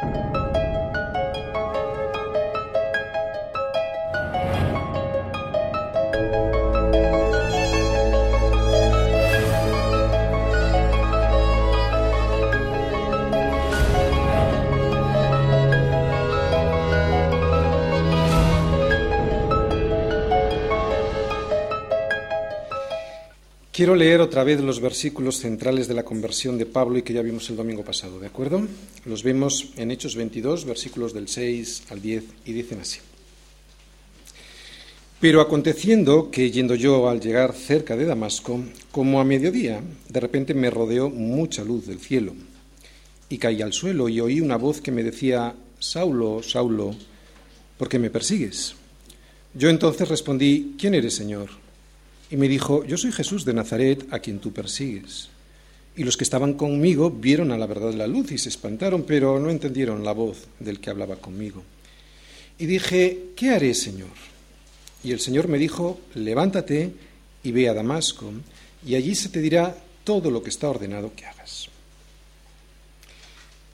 Thank you. Quiero leer otra vez los versículos centrales de la conversión de Pablo y que ya vimos el domingo pasado, ¿de acuerdo? Los vemos en Hechos 22, versículos del 6 al 10, y dicen así. Pero aconteciendo que yendo yo al llegar cerca de Damasco, como a mediodía, de repente me rodeó mucha luz del cielo, y caí al suelo y oí una voz que me decía, Saulo, Saulo, ¿por qué me persigues? Yo entonces respondí, ¿quién eres, Señor? Y me dijo, yo soy Jesús de Nazaret a quien tú persigues. Y los que estaban conmigo vieron a la verdad la luz y se espantaron, pero no entendieron la voz del que hablaba conmigo. Y dije, ¿qué haré, Señor? Y el Señor me dijo, levántate y ve a Damasco, y allí se te dirá todo lo que está ordenado que hagas.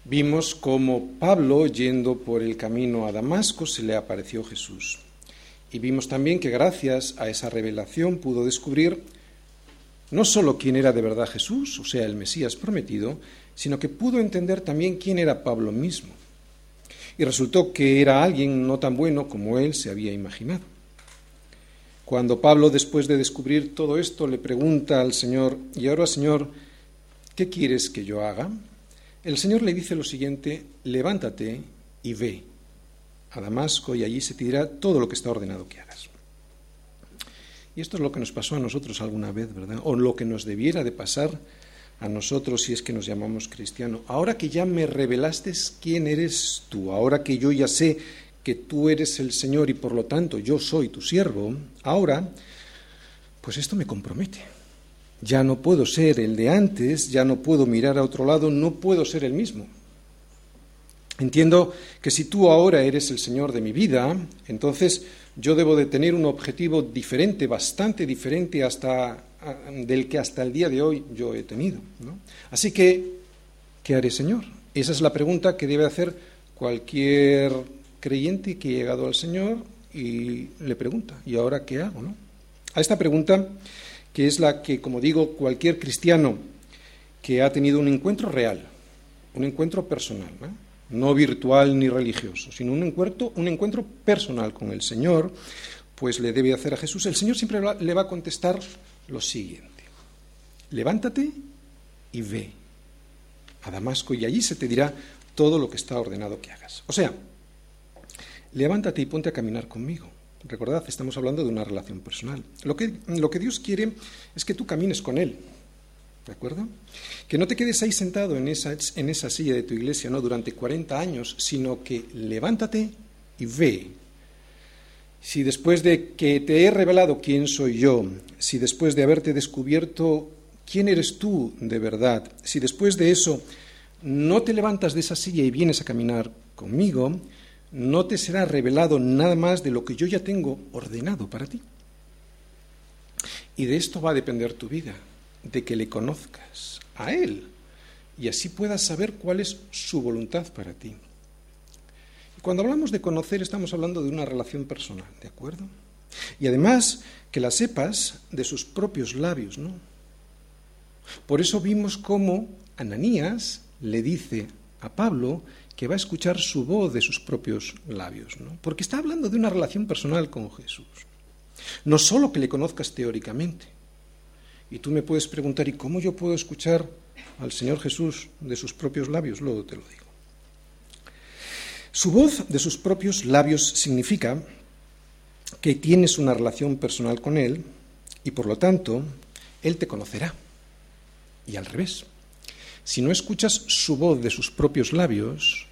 Vimos cómo Pablo, yendo por el camino a Damasco, se le apareció Jesús. Y vimos también que gracias a esa revelación pudo descubrir no solo quién era de verdad Jesús, o sea, el Mesías prometido, sino que pudo entender también quién era Pablo mismo. Y resultó que era alguien no tan bueno como él se había imaginado. Cuando Pablo, después de descubrir todo esto, le pregunta al Señor, y ahora Señor, ¿qué quieres que yo haga? El Señor le dice lo siguiente, levántate y ve a Damasco y allí se te dirá todo lo que está ordenado que hagas. Y esto es lo que nos pasó a nosotros alguna vez, ¿verdad? O lo que nos debiera de pasar a nosotros si es que nos llamamos cristianos. Ahora que ya me revelaste quién eres tú, ahora que yo ya sé que tú eres el Señor y por lo tanto yo soy tu siervo, ahora, pues esto me compromete. Ya no puedo ser el de antes, ya no puedo mirar a otro lado, no puedo ser el mismo. Entiendo que si tú ahora eres el Señor de mi vida, entonces yo debo de tener un objetivo diferente, bastante diferente hasta del que hasta el día de hoy yo he tenido. Así que, ¿qué haré, Señor? Esa es la pregunta que debe hacer cualquier creyente que ha llegado al Señor y le pregunta, ¿y ahora qué hago? ¿no? A esta pregunta, que es la que, como digo, cualquier cristiano que ha tenido un encuentro real, un encuentro personal, ¿no? No virtual ni religioso, sino un encuentro, un encuentro personal con el Señor, pues le debe hacer a Jesús. El Señor siempre le va a contestar lo siguiente. Levántate y ve a Damasco y allí se te dirá todo lo que está ordenado que hagas. O sea, levántate y ponte a caminar conmigo. Recordad, estamos hablando de una relación personal. Lo que, lo que Dios quiere es que tú camines con Él, ¿De acuerdo? Que no te quedes ahí sentado en esa, en esa silla de tu iglesia no durante 40 años, sino que levántate y ve. Si después de que te he revelado quién soy yo, si después de haberte descubierto quién eres tú de verdad, si después de eso no te levantas de esa silla y vienes a caminar conmigo, no te será revelado nada más de lo que yo ya tengo ordenado para ti. Y de esto va a depender tu vida de que le conozcas a Él y así puedas saber cuál es su voluntad para ti. Y cuando hablamos de conocer estamos hablando de una relación personal, ¿de acuerdo? Y además que la sepas de sus propios labios, ¿no? Por eso vimos cómo Ananías le dice a Pablo que va a escuchar su voz de sus propios labios, ¿no? Porque está hablando de una relación personal con Jesús. No solo que le conozcas teóricamente, y tú me puedes preguntar, ¿y cómo yo puedo escuchar al Señor Jesús de sus propios labios? Luego te lo digo. Su voz de sus propios labios significa que tienes una relación personal con Él y por lo tanto Él te conocerá. Y al revés. Si no escuchas su voz de sus propios labios,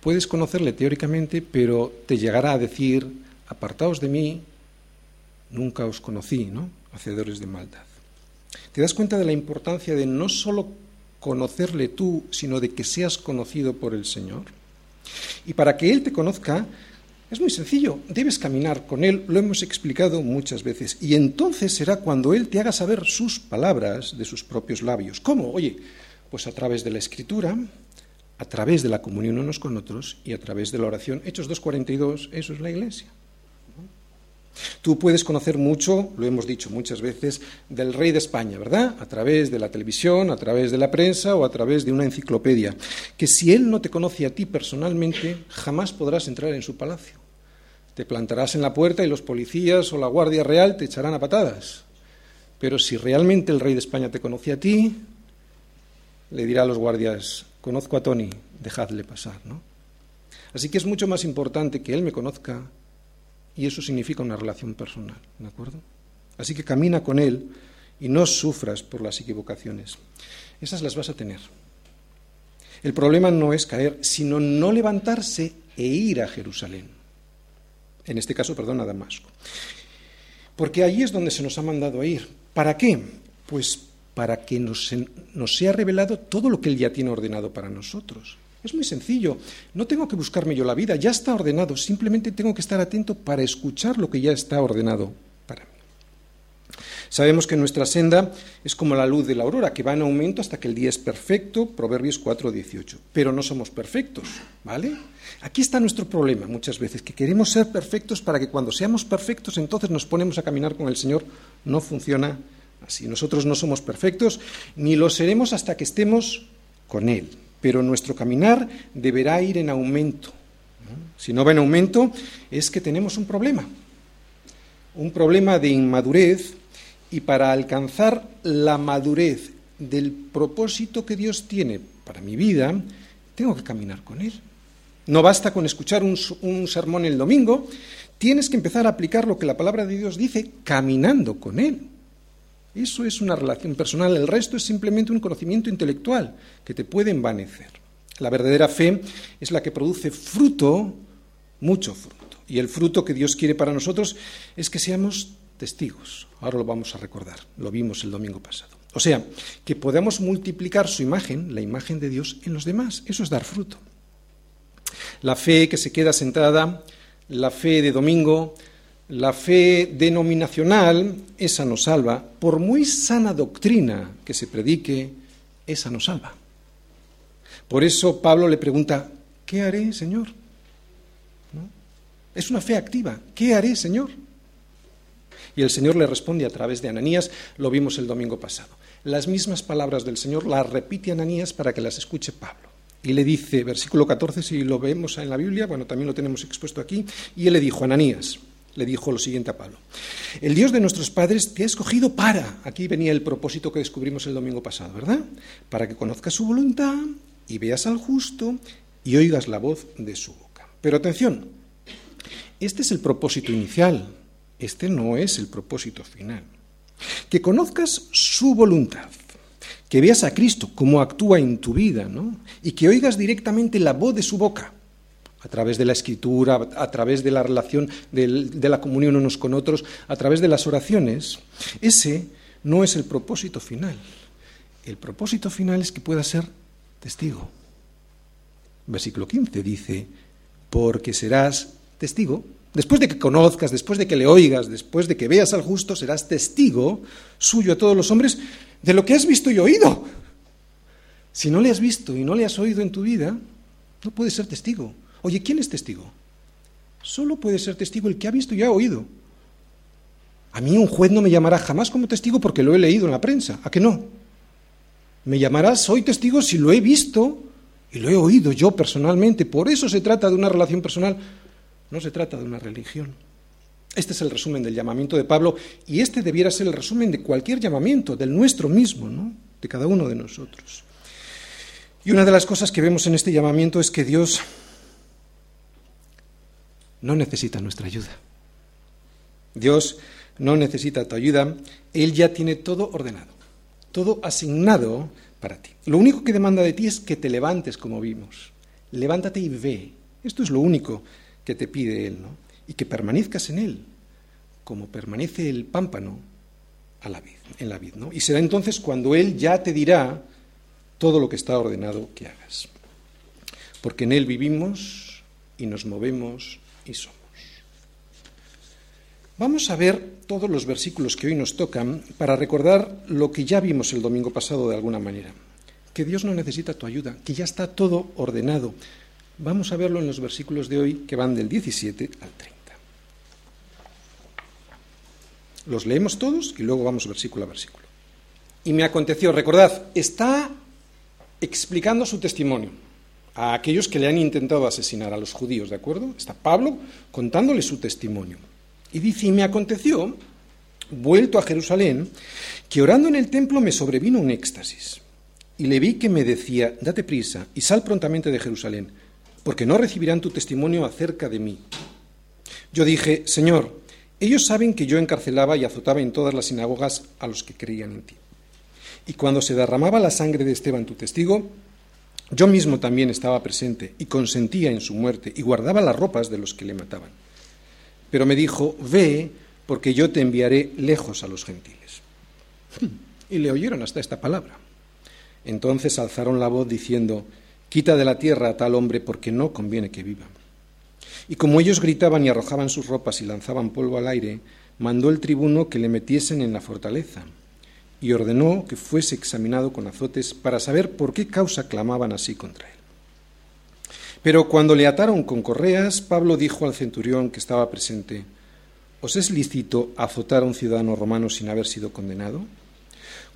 puedes conocerle teóricamente, pero te llegará a decir, apartaos de mí, nunca os conocí, ¿no? Hacedores de maldad. ¿Te das cuenta de la importancia de no solo conocerle tú, sino de que seas conocido por el Señor? Y para que Él te conozca, es muy sencillo, debes caminar con Él, lo hemos explicado muchas veces, y entonces será cuando Él te haga saber sus palabras de sus propios labios. ¿Cómo? Oye, pues a través de la Escritura, a través de la comunión unos con otros y a través de la oración. Hechos 2.42, eso es la iglesia. Tú puedes conocer mucho, lo hemos dicho muchas veces, del rey de España, ¿verdad? A través de la televisión, a través de la prensa o a través de una enciclopedia. Que si él no te conoce a ti personalmente, jamás podrás entrar en su palacio. Te plantarás en la puerta y los policías o la Guardia Real te echarán a patadas. Pero si realmente el rey de España te conoce a ti, le dirá a los guardias, conozco a Tony, dejadle pasar, ¿no? Así que es mucho más importante que él me conozca y eso significa una relación personal, ¿de acuerdo? Así que camina con él y no sufras por las equivocaciones. Esas las vas a tener. El problema no es caer, sino no levantarse e ir a Jerusalén. En este caso, perdón, a Damasco. Porque allí es donde se nos ha mandado a ir. ¿Para qué? Pues para que nos, nos, sea revelado todo lo que Él ya tiene ordenado para nosotros. Es muy sencillo, no tengo que buscarme yo la vida, ya está ordenado, simplemente tengo que estar atento para escuchar lo que ya está ordenado para mí. Sabemos que nuestra senda es como la luz de la aurora, que va en aumento hasta que el día es perfecto, Proverbios 4:18, pero no somos perfectos, ¿vale? Aquí está nuestro problema muchas veces, que queremos ser perfectos para que cuando seamos perfectos entonces nos ponemos a caminar con el Señor, no funciona Así nosotros no somos perfectos, ni lo seremos hasta que estemos con Él. Pero nuestro caminar deberá ir en aumento. Si no va en aumento, es que tenemos un problema. Un problema de inmadurez y para alcanzar la madurez del propósito que Dios tiene para mi vida, tengo que caminar con Él. No basta con escuchar un, sermón el domingo, tienes que empezar a aplicar lo que la palabra de Dios dice caminando con Él. Eso es una relación personal, el resto es simplemente un conocimiento intelectual que te puede envanecer. La verdadera fe es la que produce fruto, mucho fruto. Y el fruto que Dios quiere para nosotros es que seamos testigos. Ahora lo vamos a recordar, lo vimos el domingo pasado. O sea, que podamos multiplicar su imagen, la imagen de Dios, en los demás. Eso es dar fruto. La fe que se queda sentada, la fe de domingo, la fe denominacional, esa no salva. Por muy sana doctrina que se predique, esa no salva. Por eso Pablo le pregunta, ¿qué haré, Señor? Es una fe activa. ¿Qué haré, Señor? Y el Señor le responde a través de Ananías, lo vimos el domingo pasado. Las mismas palabras del Señor las repite Ananías para que las escuche Pablo. Y le dice, versículo 14, si lo vemos en la Biblia, bueno, también lo tenemos expuesto aquí, y él le dijo, Ananías, le dijo lo siguiente a Pablo. El Dios de nuestros padres te ha escogido para, aquí venía el propósito que descubrimos el domingo pasado, ¿verdad? Para que conozcas su voluntad y veas al justo y oigas la voz de su boca. Pero atención, este es el propósito inicial, este no es el propósito final. Que conozcas su voluntad, que veas a Cristo, cómo actúa en tu vida, ¿no? Y que oigas directamente la voz de su boca a través de la escritura, a través de la relación de la comunión unos con otros, a través de las oraciones, ese no es el propósito final. El propósito final es que pueda ser testigo. Versículo 15 dice, porque serás testigo. Después de que conozcas, después de que le oigas, después de que veas al justo, serás testigo suyo a todos los hombres de lo que has visto y oído. Si no le has visto y no le has oído en tu vida, no puedes ser testigo. Oye, ¿quién es testigo? Solo puede ser testigo el que ha visto y ha oído. A mí un juez no me llamará jamás como testigo porque lo he leído en la prensa. ¿A qué no? Me llamará soy testigo si lo he visto y lo he oído yo personalmente. Por eso se trata de una relación personal, no se trata de una religión. Este es el resumen del llamamiento de Pablo y este debiera ser el resumen de cualquier llamamiento, del nuestro mismo, ¿no? de cada uno de nosotros. Y una de las cosas que vemos en este llamamiento es que Dios no necesita nuestra ayuda. Dios no necesita tu ayuda, Él ya tiene todo ordenado, todo asignado para ti. Lo único que demanda de ti es que te levantes como vimos. Levántate y ve. Esto es lo único que te pide Él, ¿no? Y que permanezcas en Él, como permanece el pámpano en la vid, ¿no? Y será entonces cuando Él ya te dirá todo lo que está ordenado que hagas. Porque en Él vivimos y nos movemos y somos. Vamos a ver todos los versículos que hoy nos tocan para recordar lo que ya vimos el domingo pasado de alguna manera. que Dios no necesita tu ayuda, que ya está todo ordenado. Vamos a verlo en los versículos de hoy que van del 17 al 30. Los leemos todos y luego vamos versículo a versículo. Y me aconteció, recordad, está explicando su testimonio a aquellos que le han intentado asesinar a los judíos, ¿de acuerdo? Está Pablo contándole su testimonio. Y dice, y me aconteció, vuelto a Jerusalén, que orando en el templo me sobrevino un éxtasis. Y le vi que me decía, date prisa y sal prontamente de Jerusalén, porque no recibirán tu testimonio acerca de mí. Yo dije, Señor, ellos saben que yo encarcelaba y azotaba en todas las sinagogas a los que creían en ti. Y cuando se derramaba la sangre de Esteban, tu testigo, yo mismo también estaba presente y consentía en su muerte y guardaba las ropas de los que le mataban. Pero me dijo, ve, porque yo te enviaré lejos a los gentiles. Y le oyeron hasta esta palabra. Entonces alzaron la voz diciendo, quita de la tierra a tal hombre porque no conviene que viva. Y como ellos gritaban y arrojaban sus ropas y lanzaban polvo al aire, mandó el tribuno que le metiesen en la fortaleza y ordenó que fuese examinado con azotes para saber por qué causa clamaban así contra él. Pero cuando le ataron con correas, Pablo dijo al centurión que estaba presente, ¿Os es lícito azotar a un ciudadano romano sin haber sido condenado?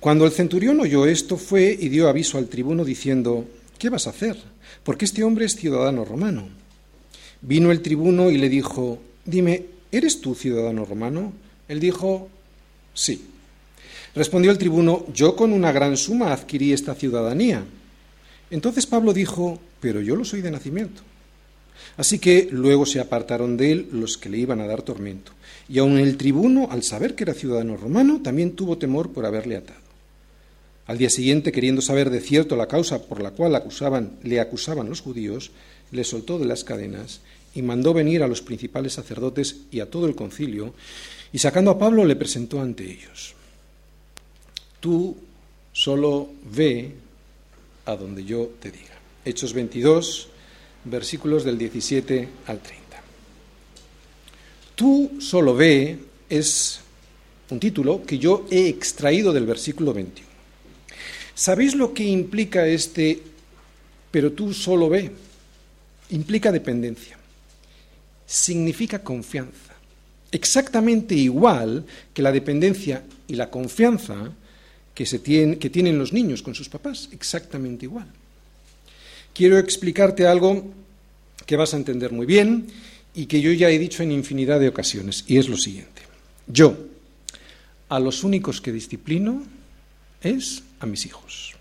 Cuando el centurión oyó esto, fue y dio aviso al tribuno diciendo, ¿qué vas a hacer? Porque este hombre es ciudadano romano. Vino el tribuno y le dijo, dime, ¿eres tú ciudadano romano? Él dijo, sí. Respondió el tribuno, yo con una gran suma adquirí esta ciudadanía. Entonces Pablo dijo, pero yo lo soy de nacimiento. Así que luego se apartaron de él los que le iban a dar tormento. Y aun el tribuno, al saber que era ciudadano romano, también tuvo temor por haberle atado. Al día siguiente, queriendo saber de cierto la causa por la cual acusaban, le acusaban los judíos, le soltó de las cadenas y mandó venir a los principales sacerdotes y a todo el concilio, y sacando a Pablo le presentó ante ellos. Tú solo ve a donde yo te diga. Hechos 22, versículos del 17 al 30. Tú solo ve es un título que yo he extraído del versículo 21. ¿Sabéis lo que implica este pero tú solo ve? Implica dependencia. Significa confianza. Exactamente igual que la dependencia y la confianza que, se que tienen los niños con sus papás, exactamente igual. Quiero explicarte algo que vas a entender muy bien y que yo ya he dicho en infinidad de ocasiones, y es lo siguiente. Yo, a los únicos que disciplino es a mis hijos.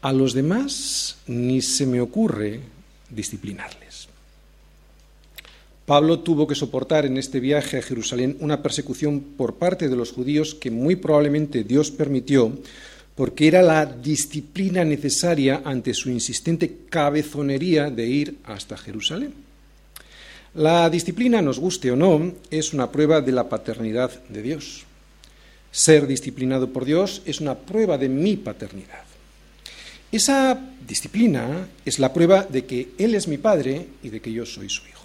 A los demás ni se me ocurre disciplinarles. Pablo tuvo que soportar en este viaje a Jerusalén una persecución por parte de los judíos que muy probablemente Dios permitió porque era la disciplina necesaria ante su insistente cabezonería de ir hasta Jerusalén. La disciplina, nos guste o no, es una prueba de la paternidad de Dios. Ser disciplinado por Dios es una prueba de mi paternidad. Esa disciplina es la prueba de que Él es mi Padre y de que yo soy su Hijo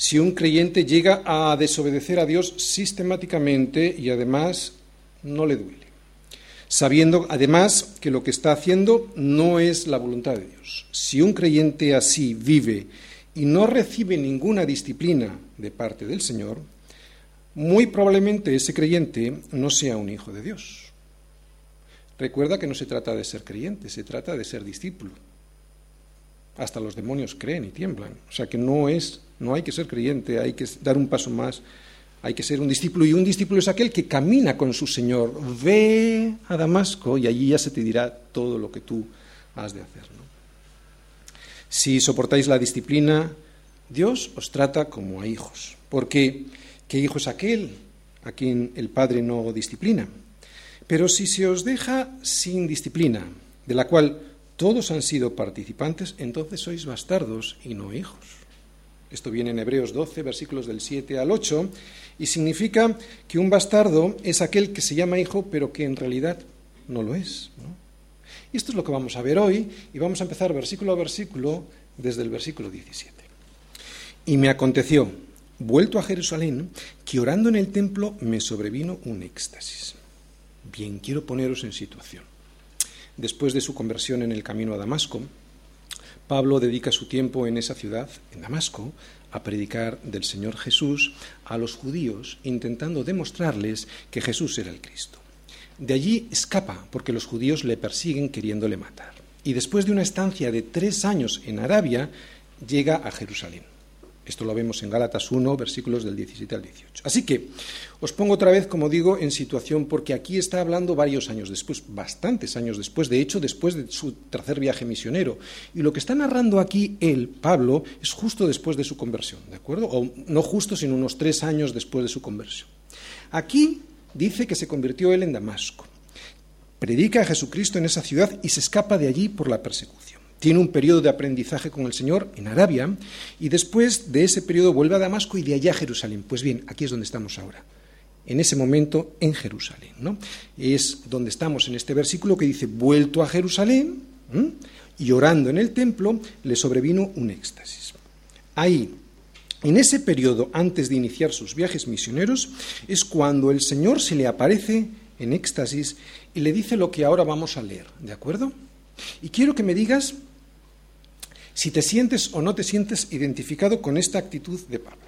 si un creyente llega a desobedecer a Dios sistemáticamente y además no le duele, sabiendo además que lo que está haciendo no es la voluntad de Dios. Si un creyente así vive y no recibe ninguna disciplina de parte del Señor, muy probablemente ese creyente no sea un hijo de Dios. Recuerda que no se trata de ser creyente, se trata de ser discípulo. Hasta los demonios creen y tiemblan. O sea que no es no hay que ser creyente, hay que dar un paso más, hay que ser un discípulo. Y un discípulo es aquel que camina con su Señor. Ve a Damasco y allí ya se te dirá todo lo que tú has de hacer. Si soportáis la disciplina, Dios os trata como a hijos. Porque, ¿qué hijo es aquel a quien el Padre no disciplina? Pero si se os deja sin disciplina, de la cual todos han sido participantes, entonces sois bastardos y no hijos. Esto viene en Hebreos 12, versículos del 7 al 8, y significa que un bastardo es aquel que se llama hijo, pero que en realidad no lo es. Y esto es lo que vamos a ver hoy, y vamos a empezar versículo a versículo desde el versículo 17. Y me aconteció, vuelto a Jerusalén, que orando en el templo me sobrevino un éxtasis. Bien, quiero poneros en situación. después de su conversión en el camino a Damasco, Pablo dedica su tiempo en esa ciudad, en Damasco, a predicar del Señor Jesús a los judíos, intentando demostrarles que Jesús era el Cristo. De allí escapa porque los judíos le persiguen queriéndole matar. Y después de una estancia de tres años en Arabia, llega a Jerusalén. Esto lo vemos en Gálatas 1, versículos del 17 al 18. Así que os pongo otra vez, como digo, en situación, porque aquí está hablando varios años después, bastantes años después, de hecho, después de su tercer viaje misionero. Y lo que está narrando aquí él, Pablo, es justo después de su conversión, ¿de acuerdo? O no justo, sino unos tres años después de su conversión. Aquí dice que se convirtió él en Damasco. Predica a Jesucristo en esa ciudad y se escapa de allí por la persecución tiene un periodo de aprendizaje con el Señor en Arabia y después de ese periodo vuelve a Damasco y de allá a Jerusalén. Pues bien, aquí es donde estamos ahora. En ese momento en Jerusalén. ¿no? Es donde estamos en este versículo que dice, vuelto a Jerusalén y orando en el templo, le sobrevino un éxtasis. Ahí, en ese periodo antes de iniciar sus viajes misioneros, es cuando el Señor se le aparece en éxtasis y le dice lo que ahora vamos a leer. ¿De acuerdo? Y quiero que me digas si te sientes o no te sientes identificado con esta actitud de Pablo.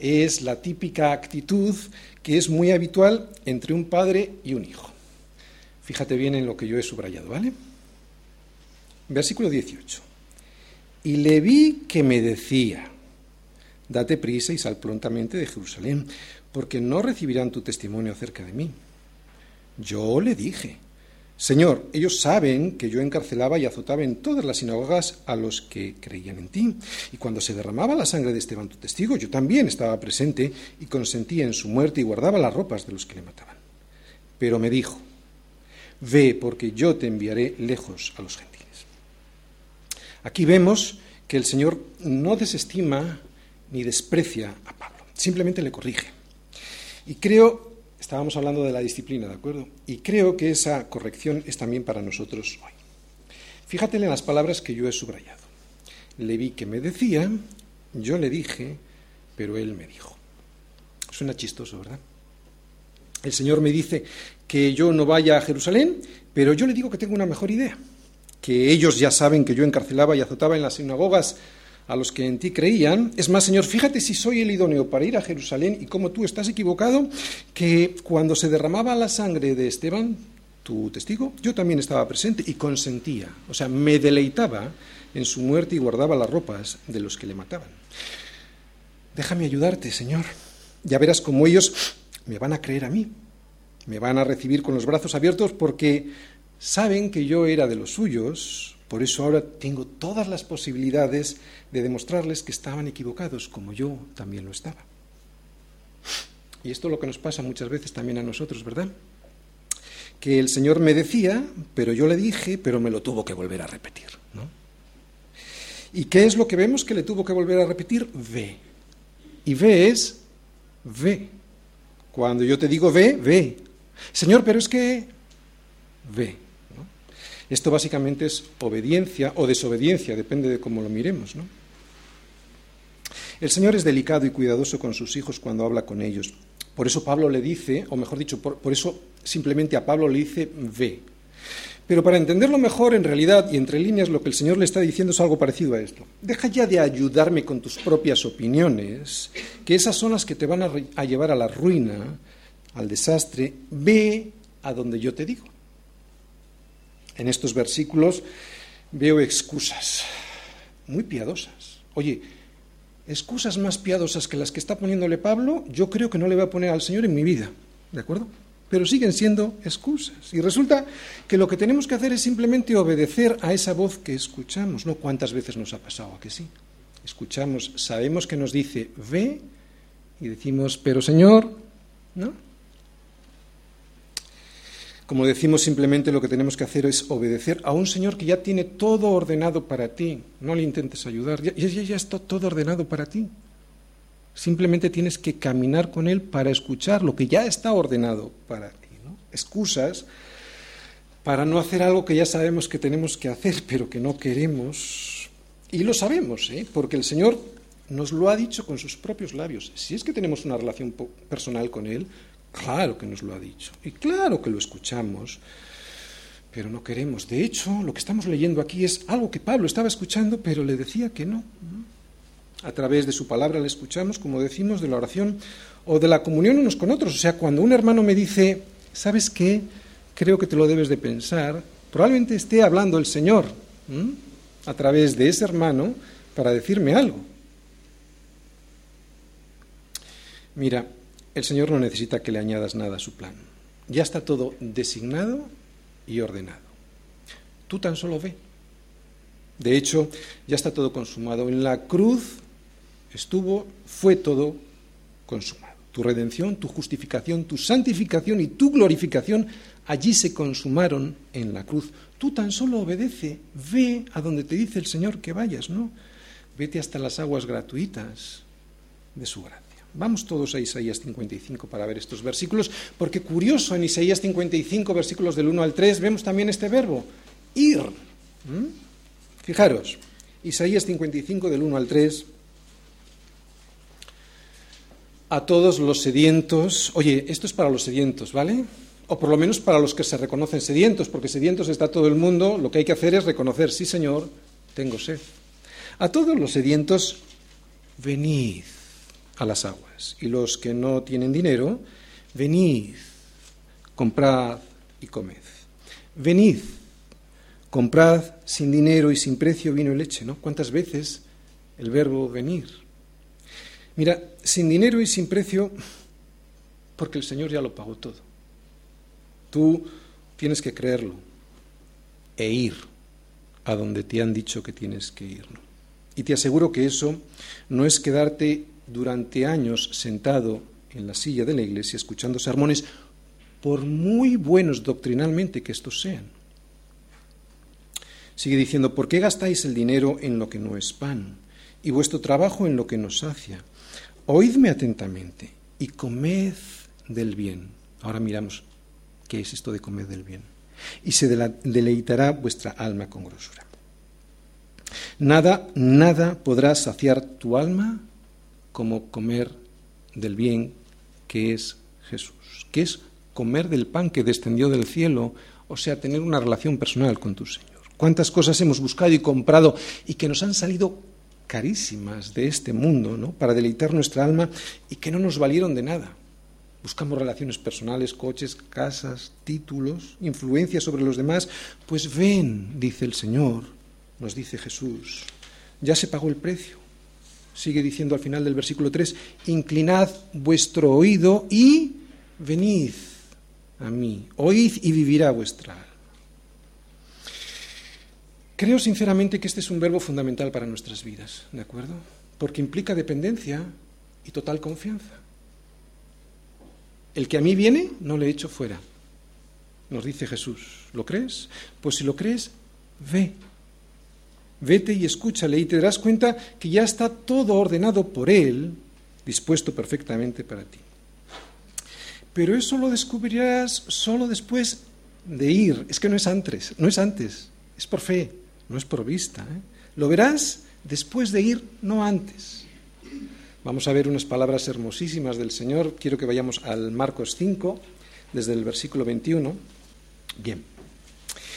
Es la típica actitud que es muy habitual entre un padre y un hijo. Fíjate bien en lo que yo he subrayado, ¿vale? Versículo 18. Y le vi que me decía, date prisa y sal prontamente de Jerusalén, porque no recibirán tu testimonio acerca de mí. Yo le dije, Señor, ellos saben que yo encarcelaba y azotaba en todas las sinagogas a los que creían en ti. Y cuando se derramaba la sangre de Esteban, tu testigo, yo también estaba presente y consentía en su muerte y guardaba las ropas de los que le mataban. Pero me dijo, ve porque yo te enviaré lejos a los gentiles. Aquí vemos que el Señor no desestima ni desprecia a Pablo, simplemente le corrige. Y creo Estábamos hablando de la disciplina, ¿de acuerdo? Y creo que esa corrección es también para nosotros hoy. Fíjate en las palabras que yo he subrayado. Le vi que me decía, yo le dije, pero él me dijo. Suena chistoso, ¿verdad? El Señor me dice que yo no vaya a Jerusalén, pero yo le digo que tengo una mejor idea, que ellos ya saben que yo encarcelaba y azotaba en las sinagogas a los que en ti creían. Es más, Señor, fíjate si soy el idóneo para ir a Jerusalén y cómo tú estás equivocado, que cuando se derramaba la sangre de Esteban, tu testigo, yo también estaba presente y consentía, o sea, me deleitaba en su muerte y guardaba las ropas de los que le mataban. Déjame ayudarte, Señor. Ya verás cómo ellos me van a creer a mí, me van a recibir con los brazos abiertos porque saben que yo era de los suyos, por eso ahora tengo todas las posibilidades de demostrarles que estaban equivocados, como yo también lo estaba. Y esto es lo que nos pasa muchas veces también a nosotros, ¿verdad? Que el Señor me decía, pero yo le dije, pero me lo tuvo que volver a repetir. ¿no? ¿Y qué es lo que vemos que le tuvo que volver a repetir? Ve. Y ve es ve. Cuando yo te digo ve, ve. Señor, pero es que ve. Esto básicamente es obediencia o desobediencia, depende de cómo lo miremos. ¿no? El Señor es delicado y cuidadoso con sus hijos cuando habla con ellos. Por eso Pablo le dice, o mejor dicho, por, eso simplemente a Pablo le dice ve. Pero para entenderlo mejor, en realidad, y entre líneas, lo que el Señor le está diciendo es algo parecido a esto. Deja ya de ayudarme con tus propias opiniones, que esas son las que te van a, a llevar a la ruina, al desastre. Ve a donde yo te digo. En estos versículos veo excusas muy piadosas. Oye, excusas más piadosas que las que está poniéndole Pablo, yo creo que no le voy a poner al Señor en mi vida, ¿de acuerdo? Pero siguen siendo excusas. Y resulta que lo que tenemos que hacer es simplemente obedecer a esa voz que escuchamos. ¿No cuántas veces nos ha pasado a que sí? Escuchamos, sabemos que nos dice, ve, y decimos, pero Señor, ¿no? Como decimos, simplemente lo que tenemos que hacer es obedecer a un Señor que ya tiene todo ordenado para ti. No le intentes ayudar, ya, está todo ordenado para ti. Simplemente tienes que caminar con Él para escuchar lo que ya está ordenado para ti. Excusas para no hacer algo que ya sabemos que tenemos que hacer, pero que no queremos. Y lo sabemos, ¿eh? porque el Señor nos lo ha dicho con sus propios labios. Si es que tenemos una relación personal con Él, Claro que nos lo ha dicho y claro que lo escuchamos, pero no queremos. De hecho, lo que estamos leyendo aquí es algo que Pablo estaba escuchando, pero le decía que no. A través de su palabra le escuchamos, como decimos, de la oración o de la comunión unos con otros. O sea, cuando un hermano me dice, ¿sabes qué? Creo que te lo debes de pensar, probablemente esté hablando el Señor a través de ese hermano para decirme algo. Mira, el Señor no necesita que le añadas nada a su plan. Ya está todo designado y ordenado. Tú tan solo ve. De hecho, ya está todo consumado. En la cruz estuvo, fue todo consumado. Tu redención, tu justificación, tu santificación y tu glorificación allí se consumaron en la cruz. Tú tan solo obedece, ve a donde te dice el Señor que vayas, ¿no? Vete hasta las aguas gratuitas de su gracia. Vamos todos a Isaías 55 para ver estos versículos, porque curioso, en Isaías 55, versículos del 1 al 3, vemos también este verbo, ir. Fijaros, Isaías 55 del 1 al 3, a todos los sedientos, oye, esto es para los sedientos, ¿vale? O por lo menos para los que se reconocen sedientos, porque sedientos está todo el mundo, lo que hay que hacer es reconocer, sí Señor, tengo sed. A todos los sedientos, venid a las aguas. Y los que no tienen dinero, venid, comprad y comed. Venid, comprad sin dinero y sin precio vino y leche, ¿no? ¿Cuántas veces el verbo venir? Mira, sin dinero y sin precio, porque el Señor ya lo pagó todo. Tú tienes que creerlo e ir a donde te han dicho que tienes que ir. Y te aseguro que eso no es quedarte durante años sentado en la silla de la iglesia escuchando sermones, por muy buenos doctrinalmente que estos sean. Sigue diciendo, ¿por qué gastáis el dinero en lo que no es pan y vuestro trabajo en lo que no sacia? Oídme atentamente y comed del bien. Ahora miramos qué es esto de comer del bien. Y se deleitará vuestra alma con grosura. Nada, nada podrá saciar tu alma como comer del bien que es Jesús, que es comer del pan que descendió del cielo, o sea, tener una relación personal con tu Señor. ¿Cuántas cosas hemos buscado y comprado y que nos han salido carísimas de este mundo, ¿no? Para deleitar nuestra alma y que no nos valieron de nada. Buscamos relaciones personales, coches, casas, títulos, influencia sobre los demás. Pues ven, dice el Señor, nos dice Jesús, ya se pagó el precio sigue diciendo al final del versículo 3, inclinad vuestro oído y venid a mí, oíd y vivirá vuestra alma. Creo sinceramente que este es un verbo fundamental para nuestras vidas, ¿de acuerdo? Porque implica dependencia y total confianza. El que a mí viene, no le echo fuera. Nos dice Jesús. ¿Lo crees? Pues si lo crees, ve Vete y escúchale y te darás cuenta que ya está todo ordenado por Él, dispuesto perfectamente para ti. Pero eso lo descubrirás solo después de ir. Es que no es antes, no es antes, es por fe, no es por vista. ¿eh? Lo verás después de ir, no antes. Vamos a ver unas palabras hermosísimas del Señor. Quiero que vayamos al Marcos 5, desde el versículo 21. Bien.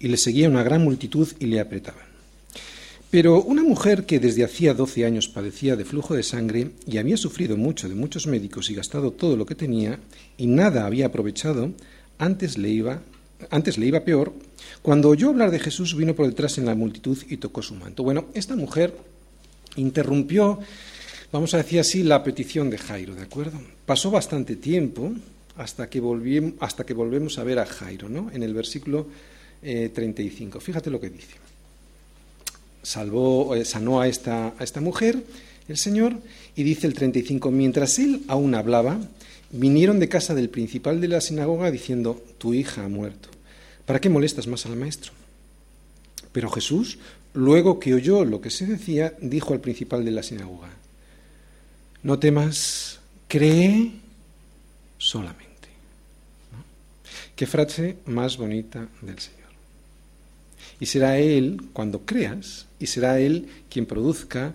y le seguía una gran multitud y le apretaban. Pero una mujer que desde hacía doce años padecía de flujo de sangre y había sufrido mucho de muchos médicos y gastado todo lo que tenía y nada había aprovechado, antes le iba, antes le iba peor, cuando oyó hablar de Jesús vino por detrás en la multitud y tocó su manto. Bueno, esta mujer interrumpió, vamos a decir así, la petición de Jairo, ¿de acuerdo? Pasó bastante tiempo hasta que, hasta que volvemos a ver a Jairo, ¿no? En el versículo 35. Eh, Fíjate lo que dice. Salvó, eh, sanó a esta, a esta mujer, el Señor, y dice el 35, mientras él aún hablaba, vinieron de casa del principal de la sinagoga diciendo, tu hija ha muerto. ¿Para qué molestas más al maestro? Pero Jesús, luego que oyó lo que se decía, dijo al principal de la sinagoga, no temas, cree solamente. Qué frase más bonita del Señor. Y será Él, cuando creas, y será Él quien produzca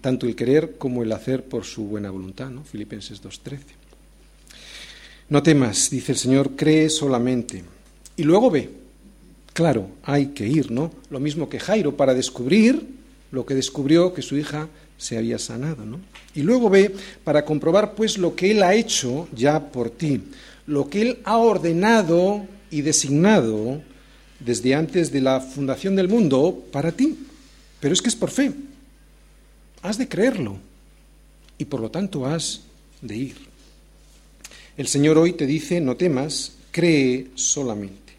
tanto el querer como el hacer por su buena voluntad. ¿no? Filipenses 2.13. No temas, dice el Señor, cree solamente. Y luego ve. Claro, hay que ir, ¿no? Lo mismo que Jairo, para descubrir lo que descubrió que su hija se había sanado, ¿no? Y luego ve para comprobar pues lo que él ha hecho ya por ti, lo que él ha ordenado y designado desde antes de la fundación del mundo para ti. Pero es que es por fe. Has de creerlo y por lo tanto has de ir. El Señor hoy te dice, no temas, cree solamente.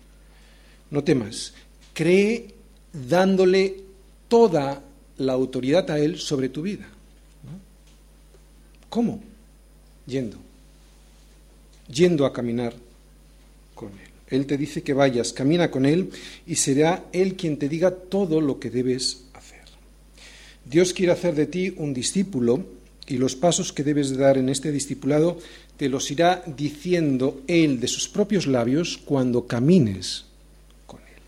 No temas, cree dándole toda la autoridad a Él sobre tu vida. ¿Cómo? Yendo. Yendo a caminar con Él. Él te dice que vayas, camina con Él y será Él quien te diga todo lo que debes hacer. Dios quiere hacer de ti un discípulo y los pasos que debes dar en este discipulado te los irá diciendo Él de sus propios labios cuando camines con Él.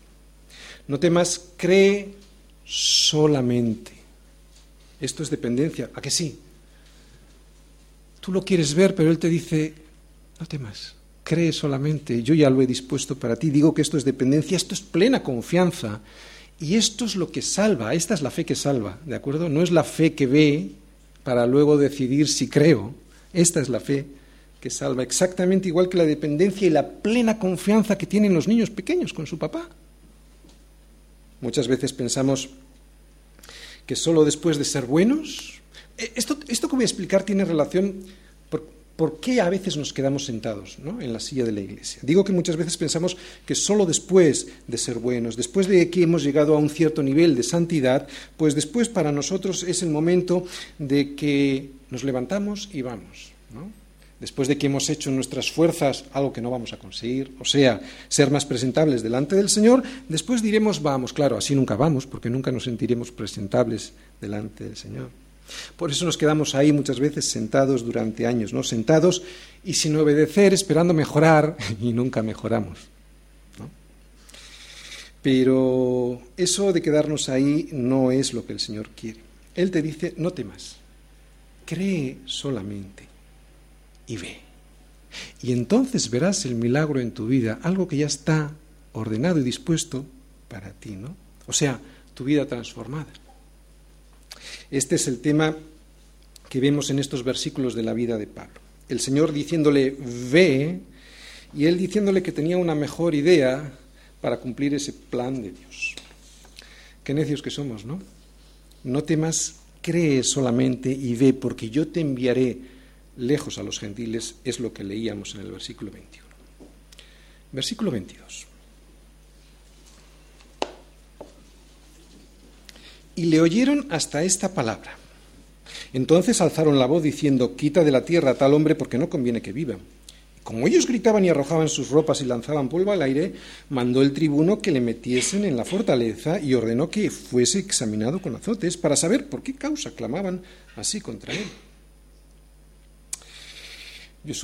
No temas, cree solamente. Esto es dependencia, ¿a que sí? Tú lo quieres ver, pero Él te dice, no temas, cree solamente, yo ya lo he dispuesto para ti. Digo que esto es dependencia, esto es plena confianza. Y esto es lo que salva, esta es la fe que salva, ¿de acuerdo? No es la fe que ve para luego decidir si creo. Esta es la fe que salva, exactamente igual que la dependencia y la plena confianza que tienen los niños pequeños con su papá. Muchas veces pensamos que solo después de ser buenos, eh, esto, esto que voy a explicar tiene relación ¿Por qué a veces nos quedamos sentados en la silla de la iglesia? Digo que muchas veces pensamos que solo después de ser buenos, después de que hemos llegado a un cierto nivel de santidad, pues después para nosotros es el momento de que nos levantamos y vamos. Después de que hemos hecho nuestras fuerzas algo que no vamos a conseguir, o sea, ser más presentables delante del Señor, después diremos vamos. Claro, así nunca vamos, porque nunca nos sentiremos presentables delante del Señor. Por eso nos quedamos ahí muchas veces sentados durante años, ¿no? Sentados y sin obedecer, esperando mejorar, y nunca mejoramos. Pero eso de quedarnos ahí no es lo que el Señor quiere. Él te dice, no temas, cree solamente y ve. Y entonces verás el milagro en tu vida, algo que ya está ordenado y dispuesto para ti, ¿no? O sea, tu vida transformada. Este es el tema que vemos en estos versículos de la vida de Pablo. El Señor diciéndole, ve, y él diciéndole que tenía una mejor idea para cumplir ese plan de Dios. Qué necios que somos, ¿no? No temas, cree solamente y ve, porque yo te enviaré lejos a los gentiles, es lo que leíamos en el versículo 21. Versículo 22. Y le oyeron hasta esta palabra. Entonces alzaron la voz diciendo, quita de la tierra a tal hombre porque no conviene que viva. Como ellos gritaban y arrojaban sus ropas y lanzaban polvo al aire, mandó el tribuno que le metiesen en la fortaleza y ordenó que fuese examinado con azotes para saber por qué causa clamaban así contra él. Yo,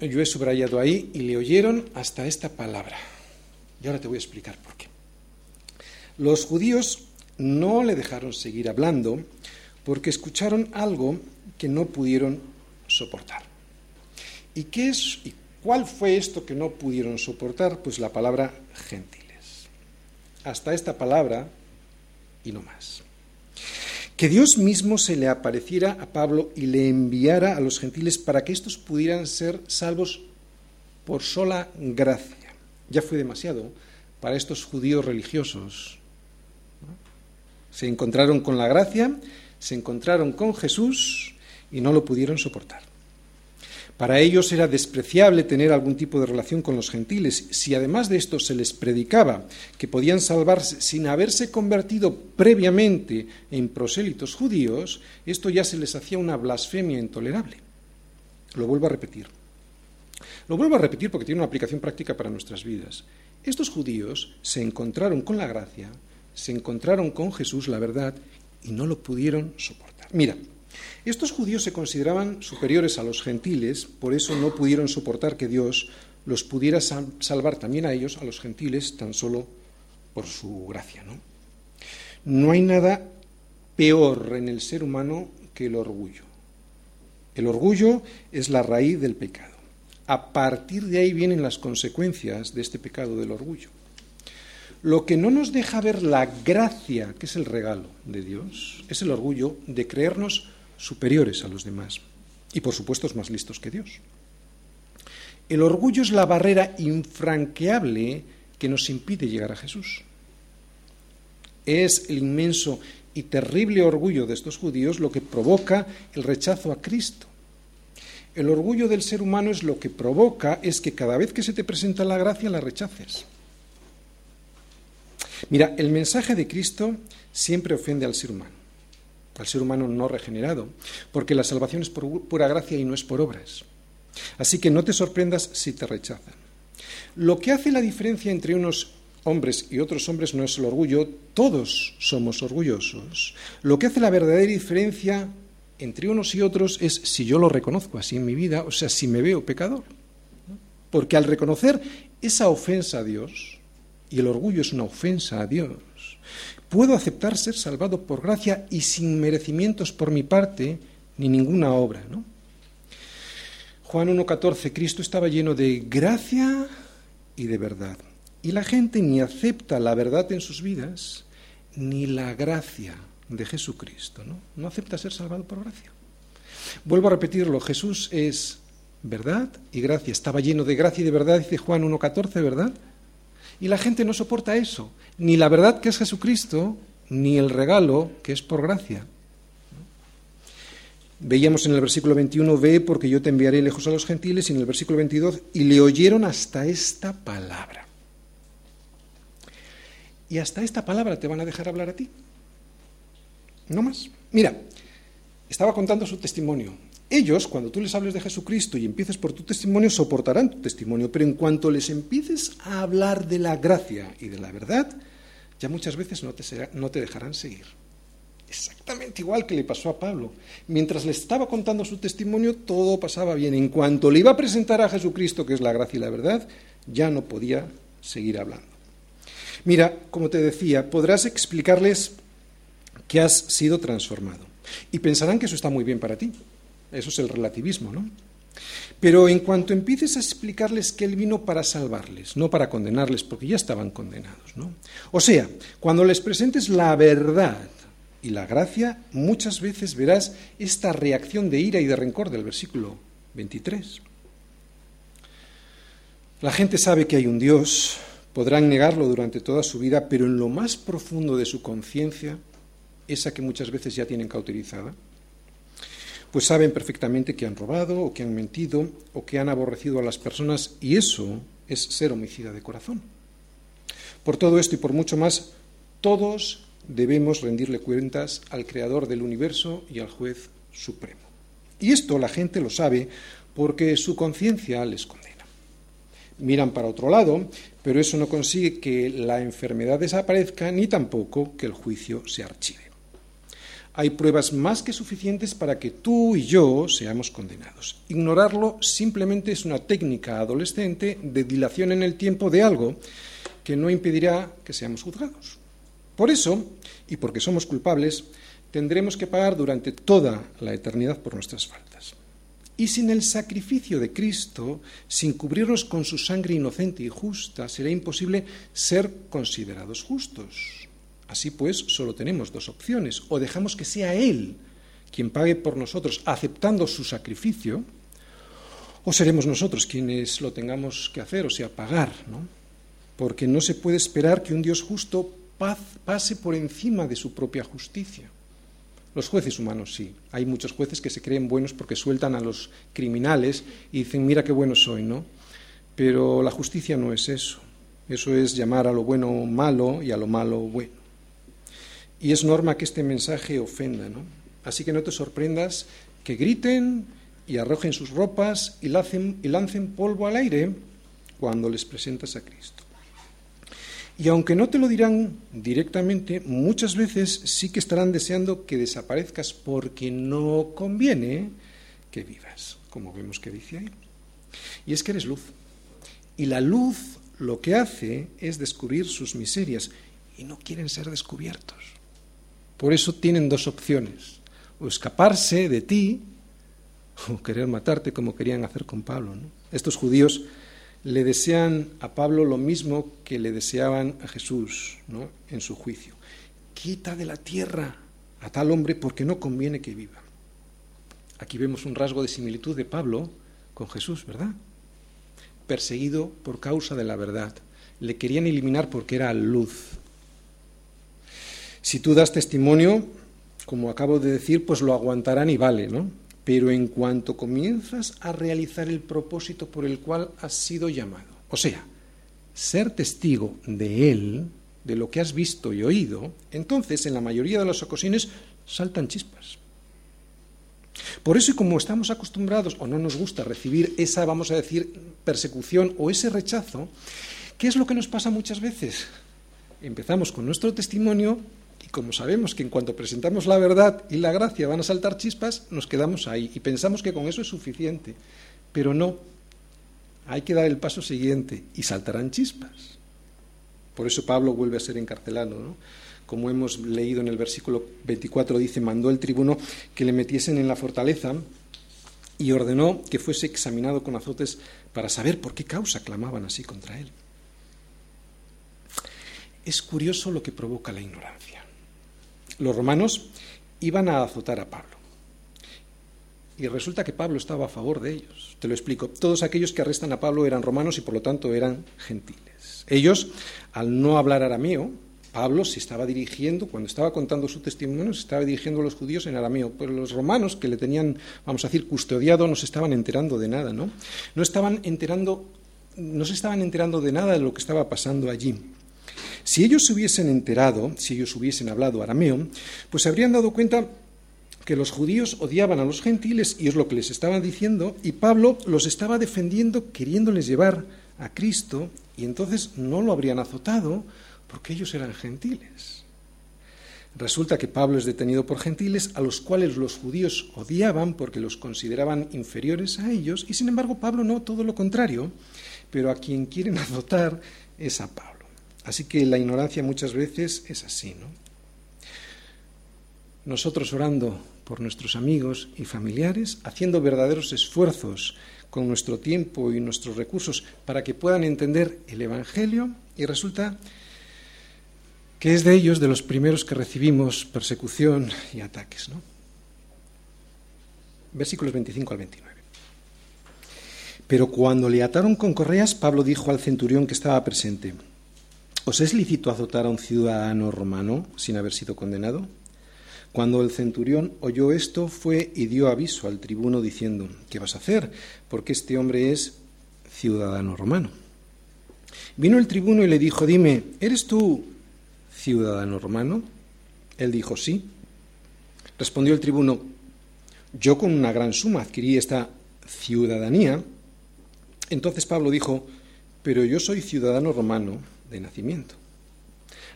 yo he subrayado ahí y le oyeron hasta esta palabra. Y ahora te voy a explicar por qué. Los judíos no le dejaron seguir hablando porque escucharon algo que no pudieron soportar. ¿Y qué es y cuál fue esto que no pudieron soportar? Pues la palabra gentiles. Hasta esta palabra y no más. Que Dios mismo se le apareciera a Pablo y le enviara a los gentiles para que estos pudieran ser salvos por sola gracia. Ya fue demasiado para estos judíos religiosos se encontraron con la gracia, se encontraron con Jesús y no lo pudieron soportar. Para ellos era despreciable tener algún tipo de relación con los gentiles. Si además de esto se les predicaba que podían salvarse sin haberse convertido previamente en prosélitos judíos, esto ya se les hacía una blasfemia intolerable. Lo vuelvo a repetir. Lo vuelvo a repetir porque tiene una aplicación práctica para nuestras vidas. Estos judíos se encontraron con la gracia se encontraron con Jesús, la verdad, y no lo pudieron soportar. Mira, estos judíos se consideraban superiores a los gentiles, por eso no pudieron soportar que Dios los pudiera salvar también a ellos, a los gentiles, tan solo por su gracia. ¿no? no hay nada peor en el ser humano que el orgullo. El orgullo es la raíz del pecado. A partir de ahí vienen las consecuencias de este pecado del orgullo. Lo que no nos deja ver la gracia, que es el regalo de Dios, es el orgullo de creernos superiores a los demás y por supuesto más listos que Dios. El orgullo es la barrera infranqueable que nos impide llegar a Jesús. Es el inmenso y terrible orgullo de estos judíos lo que provoca el rechazo a Cristo. El orgullo del ser humano es lo que provoca es que cada vez que se te presenta la gracia la rechaces. Mira, el mensaje de Cristo siempre ofende al ser humano al ser humano no regenerado, porque la salvación es por pura gracia y no es por obras. Así que no te sorprendas si te rechazan. Lo que hace la diferencia entre unos hombres y otros hombres no es el orgullo, todos somos orgullosos. Lo que hace la verdadera diferencia entre unos y otros es si yo lo reconozco así en mi vida, o sea, si me veo pecador. Porque al reconocer esa ofensa a Dios, y el orgullo es una ofensa a Dios, puedo aceptar ser salvado por gracia y sin merecimientos por mi parte ni ninguna obra. ¿no? Juan 1.14, Cristo estaba lleno de gracia y de verdad. Y la gente ni acepta la verdad en sus vidas, ni la gracia de Jesucristo. ¿no? no acepta ser salvado por gracia. Vuelvo a repetirlo, Jesús es verdad y gracia. Estaba lleno de gracia y de verdad, dice Juan 1.14, ¿verdad? Y la gente no soporta eso, ni la verdad que es Jesucristo, ni el regalo que es por gracia. Veíamos en el versículo 21, ve porque yo te enviaré lejos a los gentiles, y en el versículo 22, y le oyeron hasta esta palabra. Y hasta esta palabra te van a dejar hablar a ti. No más. Mira, estaba contando su testimonio. Ellos, cuando tú les hables de Jesucristo y empieces por tu testimonio, soportarán tu testimonio, pero en cuanto les empieces a hablar de la gracia y de la verdad, ya muchas veces no te, no te dejarán seguir. Exactamente igual que le pasó a Pablo. Mientras le estaba contando su testimonio, todo pasaba bien. En cuanto le iba a presentar a Jesucristo, que es la gracia y la verdad, ya no podía seguir hablando. Mira, como te decía, podrás explicarles que has sido transformado. Y pensarán que eso está muy bien para ti. Eso es el relativismo, ¿no? Pero en cuanto empieces a explicarles que Él vino para salvarles, no para condenarles, porque ya estaban condenados, ¿no? O sea, cuando les presentes la verdad y la gracia, muchas veces verás esta reacción de ira y de rencor del versículo 23. La gente sabe que hay un Dios, podrán negarlo durante toda su vida, pero en lo más profundo de su conciencia, esa que muchas veces ya tienen cauterizada, pues saben perfectamente que han robado o que han mentido o que han aborrecido a las personas y eso es ser homicida de corazón. Por todo esto y por mucho más, todos debemos rendirle cuentas al Creador del universo y al Juez Supremo. Y esto la gente lo sabe porque su conciencia les condena. Miran para otro lado, pero eso no consigue que la enfermedad desaparezca ni tampoco que el juicio se archive hay pruebas más que suficientes para que tú y yo seamos condenados. Ignorarlo simplemente es una técnica adolescente de dilación en el tiempo de algo que no impedirá que seamos juzgados. Por eso, y porque somos culpables, tendremos que pagar durante toda la eternidad por nuestras faltas. Y sin el sacrificio de Cristo, sin cubrirnos con su sangre inocente y justa, será imposible ser considerados justos. Así pues, solo tenemos dos opciones. O dejamos que sea Él quien pague por nosotros, aceptando su sacrificio, o seremos nosotros quienes lo tengamos que hacer, o sea, pagar, ¿no? Porque no se puede esperar que un Dios justo pase por encima de su propia justicia. Los jueces humanos sí. Hay muchos jueces que se creen buenos porque sueltan a los criminales y dicen, mira qué bueno soy, ¿no? Pero la justicia no es eso. Eso es llamar a lo bueno malo y a lo malo bueno. Y es norma que este mensaje ofenda, ¿no? Así que no te sorprendas que griten y arrojen sus ropas y lancen, y lancen polvo al aire cuando les presentas a Cristo. Y aunque no te lo dirán directamente, muchas veces sí que estarán deseando que desaparezcas porque no conviene que vivas, como vemos que dice ahí. Y es que eres luz. Y la luz lo que hace es descubrir sus miserias y no quieren ser descubiertos. Por eso tienen dos opciones, o escaparse de ti o querer matarte como querían hacer con Pablo. Estos judíos le desean a Pablo lo mismo que le deseaban a Jesús ¿no? en su juicio. Quita de la tierra a tal hombre porque no conviene que viva. Aquí vemos un rasgo de similitud de Pablo con Jesús, ¿verdad? Perseguido por causa de la verdad. Le querían eliminar porque era luz. Si tú das testimonio, como acabo de decir, pues lo aguantarán y vale, ¿no? Pero en cuanto comienzas a realizar el propósito por el cual has sido llamado, o sea, ser testigo de Él, de lo que has visto y oído, entonces en la mayoría de las ocasiones saltan chispas. Por eso, como estamos acostumbrados o no nos gusta recibir esa, vamos a decir, persecución o ese rechazo, ¿qué es lo que nos pasa muchas veces? Empezamos con nuestro testimonio y como sabemos que en cuanto presentamos la verdad y la gracia van a saltar chispas, nos quedamos ahí y pensamos que con eso es suficiente. Pero no, hay que dar el paso siguiente y saltarán chispas. Por eso Pablo vuelve a ser encarcelado. ¿no? Como hemos leído en el versículo 24, dice, mandó el tribuno que le metiesen en la fortaleza y ordenó que fuese examinado con azotes para saber por qué causa clamaban así contra él. Es curioso lo que provoca la ignorancia los romanos iban a azotar a Pablo. Y resulta que Pablo estaba a favor de ellos. Te lo explico. Todos aquellos que arrestan a Pablo eran romanos y por lo tanto eran gentiles. Ellos, al no hablar arameo, Pablo se estaba dirigiendo, cuando estaba contando su testimonio, se estaba dirigiendo a los judíos en arameo. Pero los romanos que le tenían, vamos a decir, custodiado, no se estaban enterando de nada, ¿no? No estaban enterando, no se estaban enterando de nada de lo que estaba pasando allí. Si ellos se hubiesen enterado, si ellos hubiesen hablado arameo, pues se habrían dado cuenta que los judíos odiaban a los gentiles y es lo que les estaban diciendo, y Pablo los estaba defendiendo queriéndoles llevar a Cristo, y entonces no lo habrían azotado porque ellos eran gentiles. Resulta que Pablo es detenido por gentiles a los cuales los judíos odiaban porque los consideraban inferiores a ellos, y sin embargo Pablo no, todo lo contrario, pero a quien quieren azotar es a Pablo. Así que la ignorancia muchas veces es así, ¿no? Nosotros orando por nuestros amigos y familiares, haciendo verdaderos esfuerzos con nuestro tiempo y nuestros recursos para que puedan entender el Evangelio y resulta que es de ellos de los primeros que recibimos persecución y ataques. ¿no? Versículos 25 al 29. Pero cuando le ataron con correas, Pablo dijo al centurión que estaba presente, ¿Os es lícito azotar a un ciudadano romano sin haber sido condenado? Cuando el centurión oyó esto, fue y dio aviso al tribuno diciendo, ¿qué vas a hacer? Porque este hombre es ciudadano romano. Vino el tribuno y le dijo, dime, ¿eres tú ciudadano romano? Él dijo, sí. Respondió el tribuno, yo con una gran suma adquirí esta ciudadanía. Entonces Pablo dijo, pero yo soy ciudadano romano de nacimiento.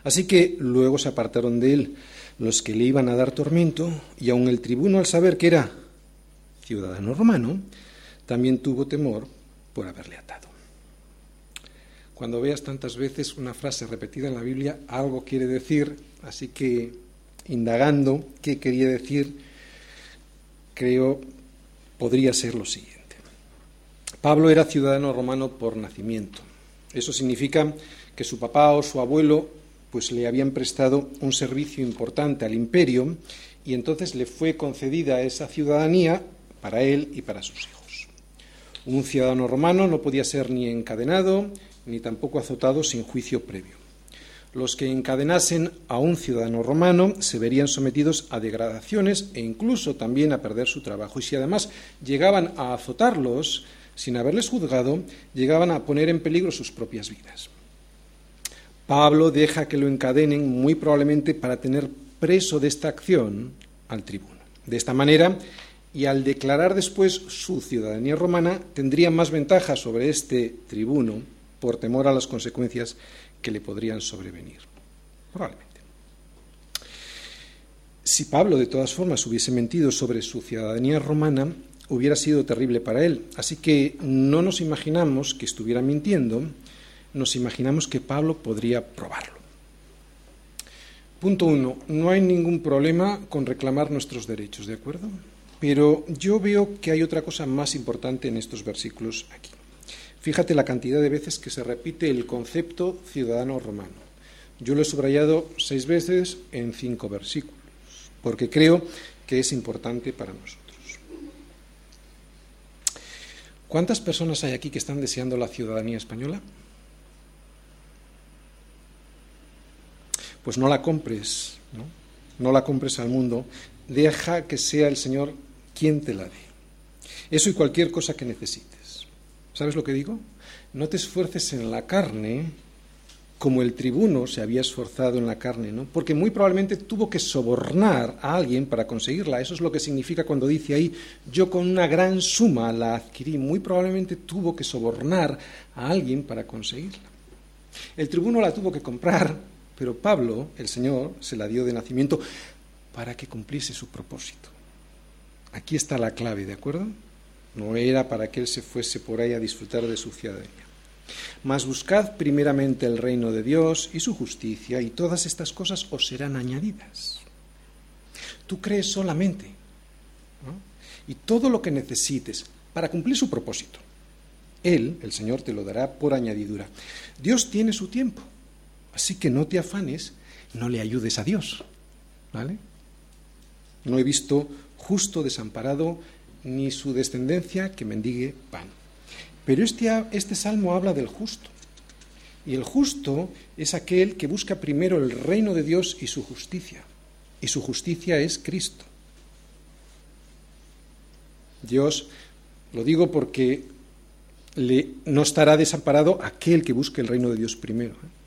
Así que luego se apartaron de él los que le iban a dar tormento, y aun el tribuno al saber que era ciudadano romano, también tuvo temor por haberle atado. Cuando veas tantas veces una frase repetida en la Biblia, algo quiere decir, así que indagando qué quería decir, creo podría ser lo siguiente. Pablo era ciudadano romano por nacimiento. Eso significa que su papá o su abuelo pues le habían prestado un servicio importante al imperio y entonces le fue concedida esa ciudadanía para él y para sus hijos. Un ciudadano romano no podía ser ni encadenado ni tampoco azotado sin juicio previo. Los que encadenasen a un ciudadano romano se verían sometidos a degradaciones e incluso también a perder su trabajo. Y si además llegaban a azotarlos sin haberles juzgado, llegaban a poner en peligro sus propias vidas. Pablo deja que lo encadenen muy probablemente para tener preso de esta acción al tribuno. De esta manera, y al declarar después su ciudadanía romana, tendría más ventaja sobre este tribuno por temor a las consecuencias que le podrían sobrevenir. Probablemente. Si Pablo de todas formas hubiese mentido sobre su ciudadanía romana, hubiera sido terrible para él. Así que no nos imaginamos que estuviera mintiendo, nos imaginamos que Pablo podría probarlo. Punto uno, no hay ningún problema con reclamar nuestros derechos, ¿de acuerdo? Pero yo veo que hay otra cosa más importante en estos versículos aquí. Fíjate la cantidad de veces que se repite el concepto ciudadano romano. Yo lo he subrayado seis veces en cinco versículos, porque creo que es importante para nosotros. ¿Cuántas personas hay aquí que están deseando la ciudadanía española? Pues no la compres, ¿no? No la compres al mundo, deja que sea el Señor quien te la dé. Eso y cualquier cosa que necesites. ¿Sabes lo que digo? No te esfuerces en la carne como el tribuno se había esforzado en la carne, ¿no? Porque muy probablemente tuvo que sobornar a alguien para conseguirla. Eso es lo que significa cuando dice ahí, yo con una gran suma la adquirí. Muy probablemente tuvo que sobornar a alguien para conseguirla. El tribuno la tuvo que comprar, pero Pablo, el Señor, se la dio de nacimiento para que cumpliese su propósito. Aquí está la clave, ¿de acuerdo? No era para que él se fuese por ahí a disfrutar de su ciudadanía. Mas buscad primeramente el reino de Dios y su justicia, y todas estas cosas os serán añadidas. Tú crees solamente, y todo lo que necesites para cumplir su propósito. Él, el Señor, te lo dará por añadidura. Dios tiene su tiempo, así que no te afanes, no le ayudes a Dios. ¿Vale? No he visto justo desamparado ni su descendencia que mendigue pan. Pero este, este salmo habla del justo. Y el justo es aquel que busca primero el reino de Dios y su justicia. Y su justicia es Cristo. Dios, lo digo porque no estará desamparado aquel que busque el reino de Dios primero. ¿eh?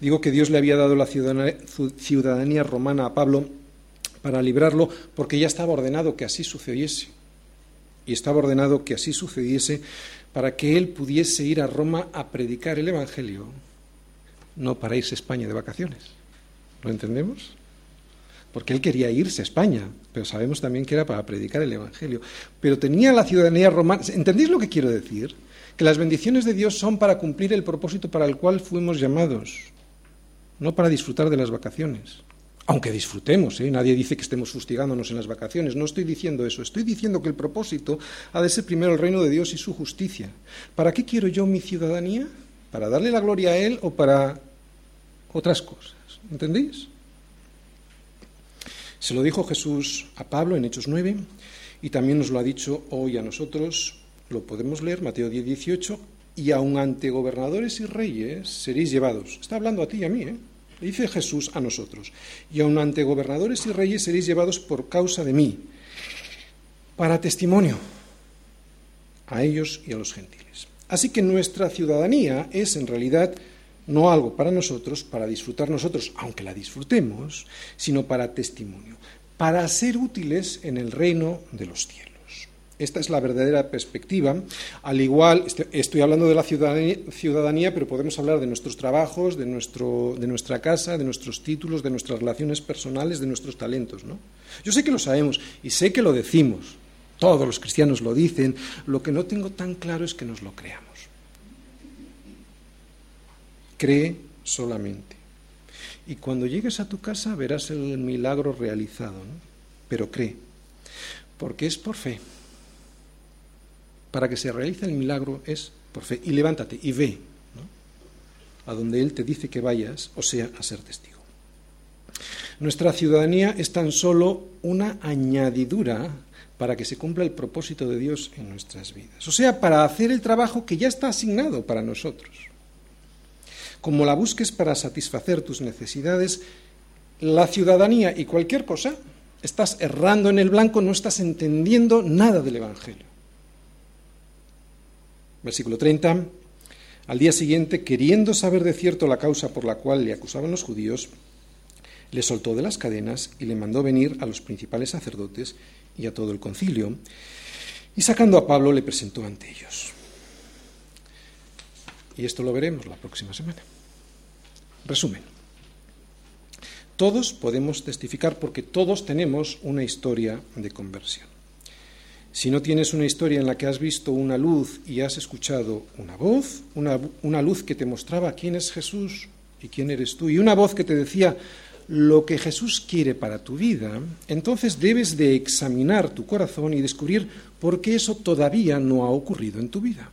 Digo que Dios le había dado la ciudadanía romana a Pablo para librarlo porque ya estaba ordenado que así sucediese. Y estaba ordenado que así sucediese para que él pudiese ir a Roma a predicar el Evangelio, no para irse a España de vacaciones. ¿Lo entendemos? Porque él quería irse a España, pero sabemos también que era para predicar el Evangelio. Pero tenía la ciudadanía romana. ¿Entendéis lo que quiero decir? Que las bendiciones de Dios son para cumplir el propósito para el cual fuimos llamados, no para disfrutar de las vacaciones. Aunque disfrutemos, ¿eh? nadie dice que estemos fustigándonos en las vacaciones, no estoy diciendo eso, estoy diciendo que el propósito ha de ser primero el reino de Dios y su justicia. ¿Para qué quiero yo mi ciudadanía? ¿Para darle la gloria a Él o para otras cosas? ¿Entendéis? Se lo dijo Jesús a Pablo en Hechos 9 y también nos lo ha dicho hoy a nosotros, lo podemos leer, Mateo 10, 18, y aun ante gobernadores y reyes seréis llevados. Está hablando a ti y a mí, ¿eh? dice Jesús a nosotros, y aun ante gobernadores y reyes seréis llevados por causa de mí, para testimonio a ellos y a los gentiles. Así que nuestra ciudadanía es en realidad no algo para nosotros, para disfrutar nosotros, aunque la disfrutemos, sino para testimonio, para ser útiles en el reino de los cielos. Esta es la verdadera perspectiva. Al igual, este, estoy hablando de la ciudadanía, pero podemos hablar de nuestros trabajos, de, nuestro, de nuestra casa, de nuestros títulos, de nuestras relaciones personales, de nuestros talentos. ¿no? Yo sé que lo sabemos y sé que lo decimos. Todos los cristianos lo dicen. Lo que no tengo tan claro es que nos lo creamos. Cree solamente. Y cuando llegues a tu casa verás el milagro realizado, ¿no? pero cree, porque es por fe para que se realice el milagro es por fe. Y levántate y ve a donde Él te dice que vayas, o sea, a ser testigo. Nuestra ciudadanía es tan solo una añadidura para que se cumpla el propósito de Dios en nuestras vidas. O sea, para hacer el trabajo que ya está asignado para nosotros. Como la busques para satisfacer tus necesidades, la ciudadanía y cualquier cosa, estás errando en el blanco, no estás entendiendo nada del Evangelio. Versículo 30. Al día siguiente, queriendo saber de cierto la causa por la cual le acusaban los judíos, le soltó de las cadenas y le mandó venir a los principales sacerdotes y a todo el concilio, y sacando a Pablo le presentó ante ellos. Y esto lo veremos la próxima semana. Resumen. Todos podemos testificar porque todos tenemos una historia de conversión. Si no tienes una historia en la que has visto una luz y has escuchado una voz, una, una, luz que te mostraba quién es Jesús y quién eres tú, y una voz que te decía lo que Jesús quiere para tu vida, entonces debes de examinar tu corazón y descubrir por qué eso todavía no ha ocurrido en tu vida,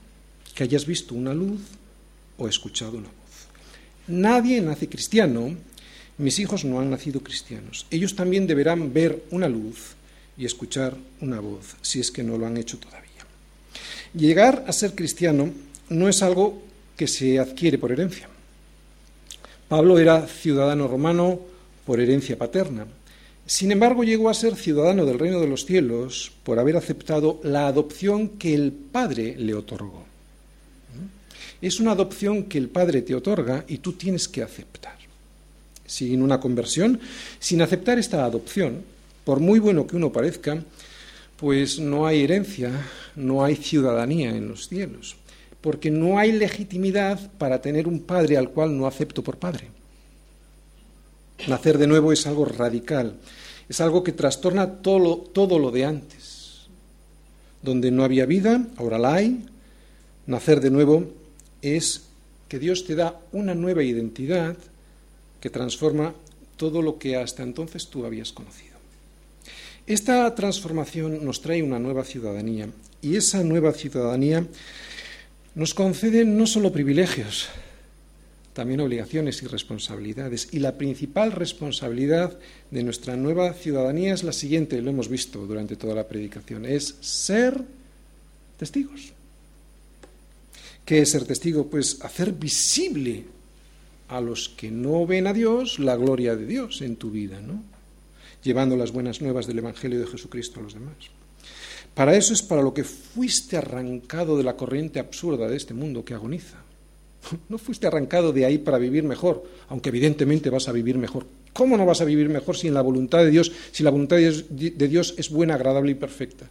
que hayas visto una luz o escuchado una voz. Nadie nace cristiano mis hijos no han nacido cristianos. Ellos también deberán ver una luz y escuchar una voz, si es que no lo han hecho todavía. Llegar a ser cristiano no es algo que se adquiere por herencia. Pablo era ciudadano romano por herencia paterna. Sin embargo, llegó a ser ciudadano del reino de los cielos por haber aceptado la adopción que el Padre le otorgó. Es una adopción que el Padre te otorga y tú tienes que aceptar sin una conversión, sin aceptar esta adopción, por muy bueno que uno parezca, pues no hay herencia, no hay ciudadanía en los cielos, porque no hay legitimidad para tener un padre al cual no acepto por padre. Nacer de nuevo es algo radical, es algo que trastorna todo lo, todo lo de antes. Donde no había vida, ahora la hay. Nacer de nuevo es que Dios te da una nueva identidad, que transforma todo lo que hasta entonces tú habías conocido. Esta transformación nos trae una nueva ciudadanía y esa nueva ciudadanía nos concede no solo privilegios, también obligaciones y responsabilidades. Y la principal responsabilidad de nuestra nueva ciudadanía es la siguiente, lo hemos visto durante toda la predicación, es ser testigos. ¿Qué es ser testigo? Pues hacer visible a los que no ven a Dios la gloria de Dios en tu vida, ¿no? Llevando las buenas nuevas del Evangelio de Jesucristo a los demás. Para eso es para lo que fuiste arrancado de la corriente absurda de este mundo que agoniza. No fuiste arrancado de ahí para vivir mejor, aunque evidentemente vas a vivir mejor. ¿Cómo no vas a vivir mejor si en la voluntad de Dios, si la voluntad de Dios es buena, agradable y perfecta?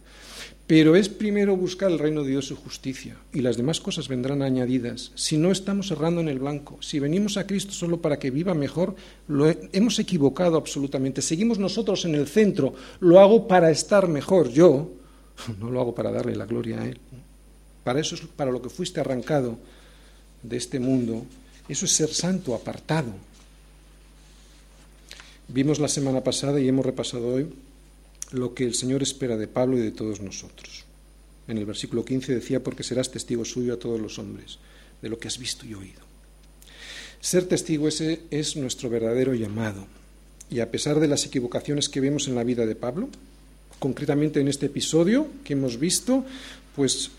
Pero es primero buscar el reino de Dios y su justicia, y las demás cosas vendrán añadidas. Si no estamos errando en el blanco, si venimos a Cristo solo para que viva mejor, lo hemos equivocado absolutamente. Seguimos nosotros en el centro, lo hago para estar mejor yo, no lo hago para darle la gloria a Él. Para eso es para lo que fuiste arrancado de este mundo, eso es ser santo, apartado. Vimos la semana pasada y hemos repasado hoy lo que el Señor espera de Pablo y de todos nosotros. En el versículo 15 decía, porque serás testigo suyo a todos los hombres, de lo que has visto y oído. Ser testigo ese es nuestro verdadero llamado. Y a pesar de las equivocaciones que vemos en la vida de Pablo, concretamente en este episodio que hemos visto, pues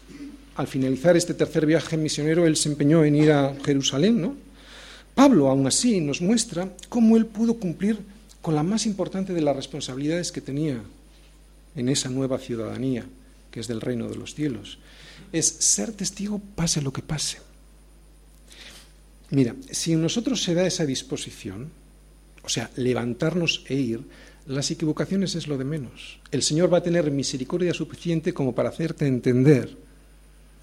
al finalizar este tercer viaje misionero, él se empeñó en ir a Jerusalén, ¿no? Pablo, aún así, nos muestra cómo él pudo cumplir con la más importante de las responsabilidades que tenía en esa nueva ciudadanía que es del reino de los cielos. Es ser testigo pase lo que pase. Mira, si en nosotros se da esa disposición, o sea, levantarnos e ir, las equivocaciones es lo de menos. El Señor va a tener misericordia suficiente como para hacerte entender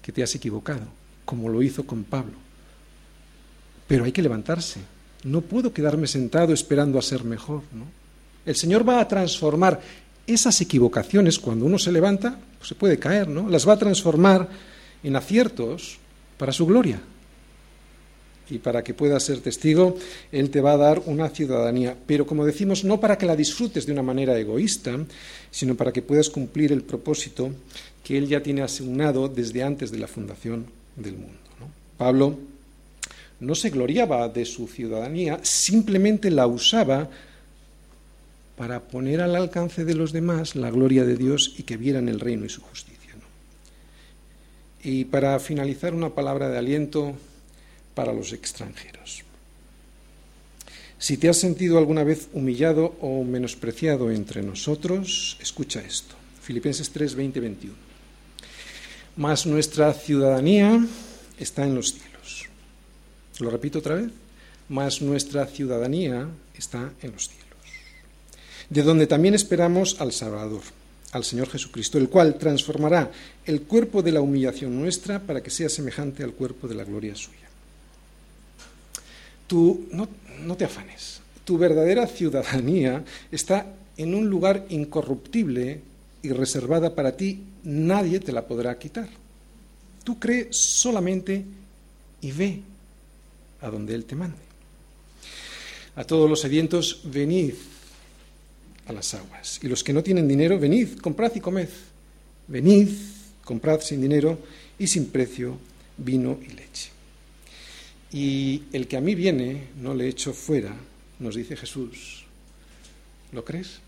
que te has equivocado, como lo hizo con Pablo. Pero hay que levantarse. No puedo quedarme sentado esperando a ser mejor. ¿no? El Señor va a transformar esas equivocaciones, cuando uno se levanta, pues se puede caer, ¿no? Las va a transformar en aciertos para su gloria. Y para que puedas ser testigo, Él te va a dar una ciudadanía. Pero como decimos, no para que la disfrutes de una manera egoísta, sino para que puedas cumplir el propósito que Él ya tiene asignado desde antes de la fundación del mundo. Pablo no se gloriaba de su ciudadanía, simplemente la usaba para poner al alcance de los demás la gloria de Dios y que vieran el reino y su justicia. Y para finalizar, una palabra de aliento para los extranjeros. Si te has sentido alguna vez humillado o menospreciado entre nosotros, escucha esto. Filipenses 3, 20, 21. Mas nuestra ciudadanía está en los cielos. Lo repito otra vez. Mas nuestra ciudadanía está en los cielos de donde también esperamos al Salvador, al Señor Jesucristo, el cual transformará el cuerpo de la humillación nuestra para que sea semejante al cuerpo de la gloria suya. tú no, te afanes. Tu verdadera ciudadanía está en un lugar incorruptible y reservada para ti. Nadie te la podrá quitar. Tú crees solamente y ve a donde Él te mande. A todos los sedientos, venid a las aguas. Y los que no tienen dinero, venid, comprad y comed. Venid, comprad sin dinero y sin precio vino y leche. Y el que a mí viene, no le echo fuera, nos dice Jesús. ¿Lo crees?